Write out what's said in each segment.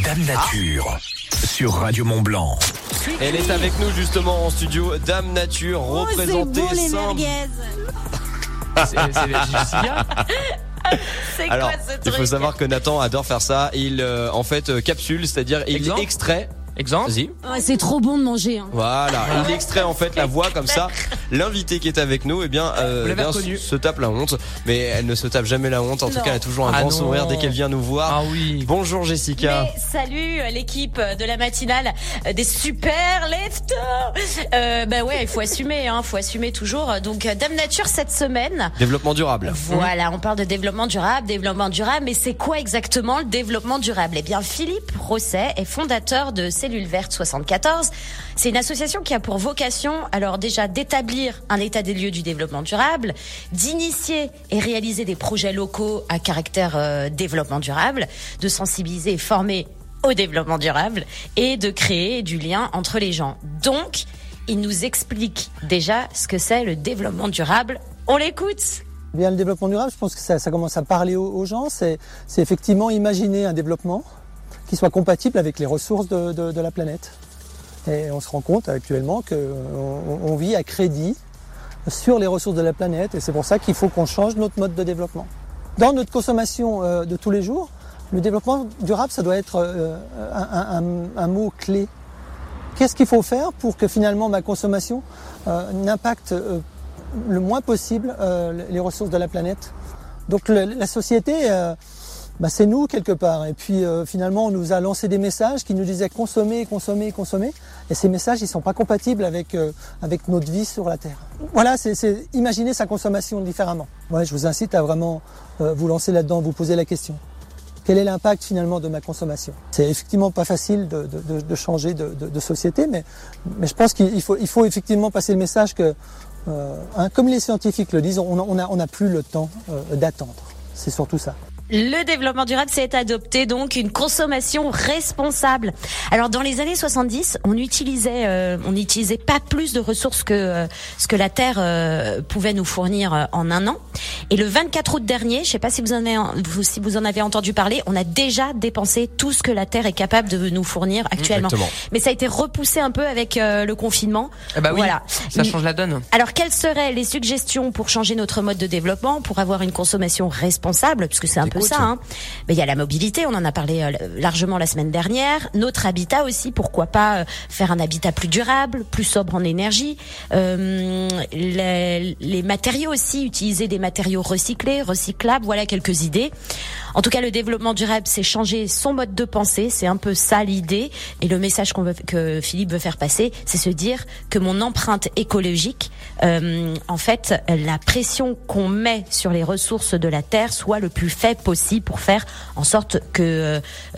Dame Nature sur Radio Mont Blanc. Elle est avec nous justement en studio, Dame Nature, Oh, c'est représentée bon les simple. merguez C'est Alors, quoi ce il faut savoir que Nathan adore faire ça. Il, euh, en fait, euh, capsule, c'est-à-dire il extrait. Exemple Vas-y. Ouais, C'est trop bon de manger. hein. Voilà, il extrait en fait la voix comme ça. L'invité qui est avec nous, eh bien, euh, bien, reconnu. se tape la honte, mais elle ne se tape jamais la honte. En tout cas, elle a toujours un Ah grand non. sourire dès qu'elle vient nous voir. Ah oui. Bonjour Jessica. Mais salut euh, l'équipe de la matinale euh, des super lifters. Euh, bah ouais, il faut assumer, hein, faut assumer toujours. Donc euh, Dame Nature cette semaine. Développement durable. Voilà, on parle de développement durable, développement durable, mais c'est quoi exactement le développement durable? Eh bien, Philippe Rosset est fondateur de Cellules Vertes 74. C'est une association qui a pour vocation, alors déjà, d'établir un état des lieux du développement durable, d'initier et réaliser des projets locaux à caractère euh, développement durable, de sensibiliser et former au développement durable et de créer du lien entre les gens. Donc, il nous explique déjà ce que c'est le développement durable. On l'écoute Bien, le développement durable, je pense que ça, commence à parler aux, gens. C'est effectivement imaginer un développement qui soit compatible avec les ressources de, la planète. Et on se rend compte actuellement qu'on on vit à crédit sur les ressources de la planète. Et c'est pour ça qu'il faut qu'on change notre mode de développement. Dans notre consommation euh, de tous les jours, le développement durable, ça doit être euh, un, un- mot clé. Qu'est-ce qu'il faut faire pour que finalement ma consommation euh, n'impacte euh, le moins possible euh, les ressources de la planète? Donc la société, euh, bah, c'est nous quelque part. Et puis euh, finalement, on nous a lancé des messages qui nous disaient consommer, consommer, consommer. Et ces messages, ils sont pas compatibles avec euh, avec notre vie sur la Terre. Voilà, c'est imaginer sa consommation différemment. Ouais, je vous incite à vraiment euh, vous lancer là-dedans, vous poser la question. Quel est l'impact finalement de ma consommation? C'est effectivement pas facile de, de- de- de changer de société, mais, mais je pense qu'il faut, il faut effectivement passer le message que, euh, hein, comme les scientifiques le disent, on n'a on a, on a plus le temps euh, d'attendre. C'est surtout ça. Le développement durable, c'est adopter donc une consommation responsable. Alors dans les années 70, on utilisait, euh, on n'utilisait pas plus de ressources que euh, ce que la Terre euh, pouvait nous fournir euh, en un an. Et le 24 août dernier, je sais pas si vous en avez, vous- si vous en avez entendu parler, on a déjà dépensé tout ce que la Terre est capable de nous fournir actuellement. Exactement. Mais ça a été repoussé un peu avec euh, le confinement. Ah bah oui. Voilà. Ça change la donne. Alors, quelles seraient les suggestions pour changer notre mode de développement, pour avoir une consommation responsable, puisque c'est un peu. Ça. Hein. Mais il y a la mobilité, on en a parlé euh, largement la semaine dernière. Notre habitat aussi, pourquoi pas euh, faire un habitat plus durable, plus sobre en énergie. Euh, les, les matériaux aussi, utiliser des matériaux recyclés, recyclables. Voilà quelques idées. En tout cas, le développement durable, c'est changer son mode de pensée. C'est un peu ça l'idée. Et le message qu'on veut, que Philippe veut faire passer, c'est se dire que mon empreinte écologique, euh, en fait, la pression qu'on met sur les ressources de la terre soit le plus faible possible pour faire en sorte que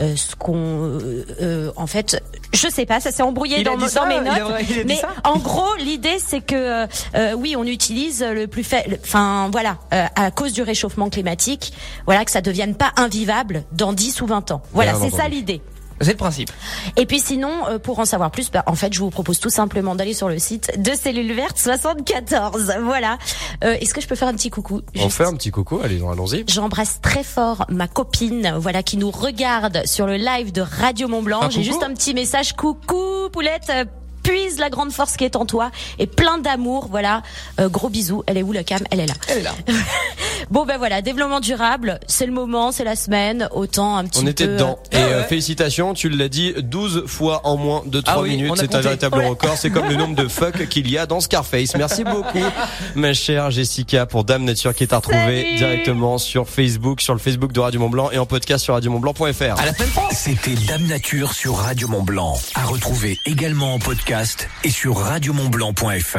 euh, ce qu'on, euh, euh, en fait, je sais pas, ça s'est embrouillé Il dans, mo- ça dans mes Il a- notes. il a dit mais en gros, l'idée c'est que euh, euh, oui, on utilise le plus faible. Enfin voilà, euh, à cause du réchauffement climatique, voilà que ça devienne pas invivable dans 10 ou 20 ans. Voilà, c'est ça l'idée. C'est le principe. Et puis sinon, euh, pour en savoir plus, bah, en fait, je vous propose tout simplement d'aller sur le site de Cellules Vertes 74. Voilà. Euh, Est-ce que je peux faire un petit coucou On fait un petit coucou, allez, allons-y. J'embrasse très fort ma copine, voilà, qui nous regarde sur le live de Radio Mont Blanc. J'ai juste un petit message, coucou Poulette, euh, puise la grande force qui est en toi et plein d'amour, voilà. Euh, gros bisous. Elle est où la cam? Elle est là. Elle est là. Bon ben voilà, développement durable, c'est le moment, c'est la semaine, autant un petit On peu. était dedans. Et Ah euh, ouais. félicitations, tu l'as dit 12 fois en moins de 3 Ah oui, minutes. on C'est un véritable Ouais. record. C'est comme le nombre de fuck qu'il y a dans Scarface. Merci beaucoup, ma chère Jessica, pour Dame Nature qui est à retrouver Salut. directement sur Facebook, sur le Facebook de Radio Mont Blanc et en podcast sur radiomontblanc.fr. À la semaine prochaine. C'était Dame Nature sur Radio Mont Blanc. À retrouver également en podcast et sur radiomontblanc.fr.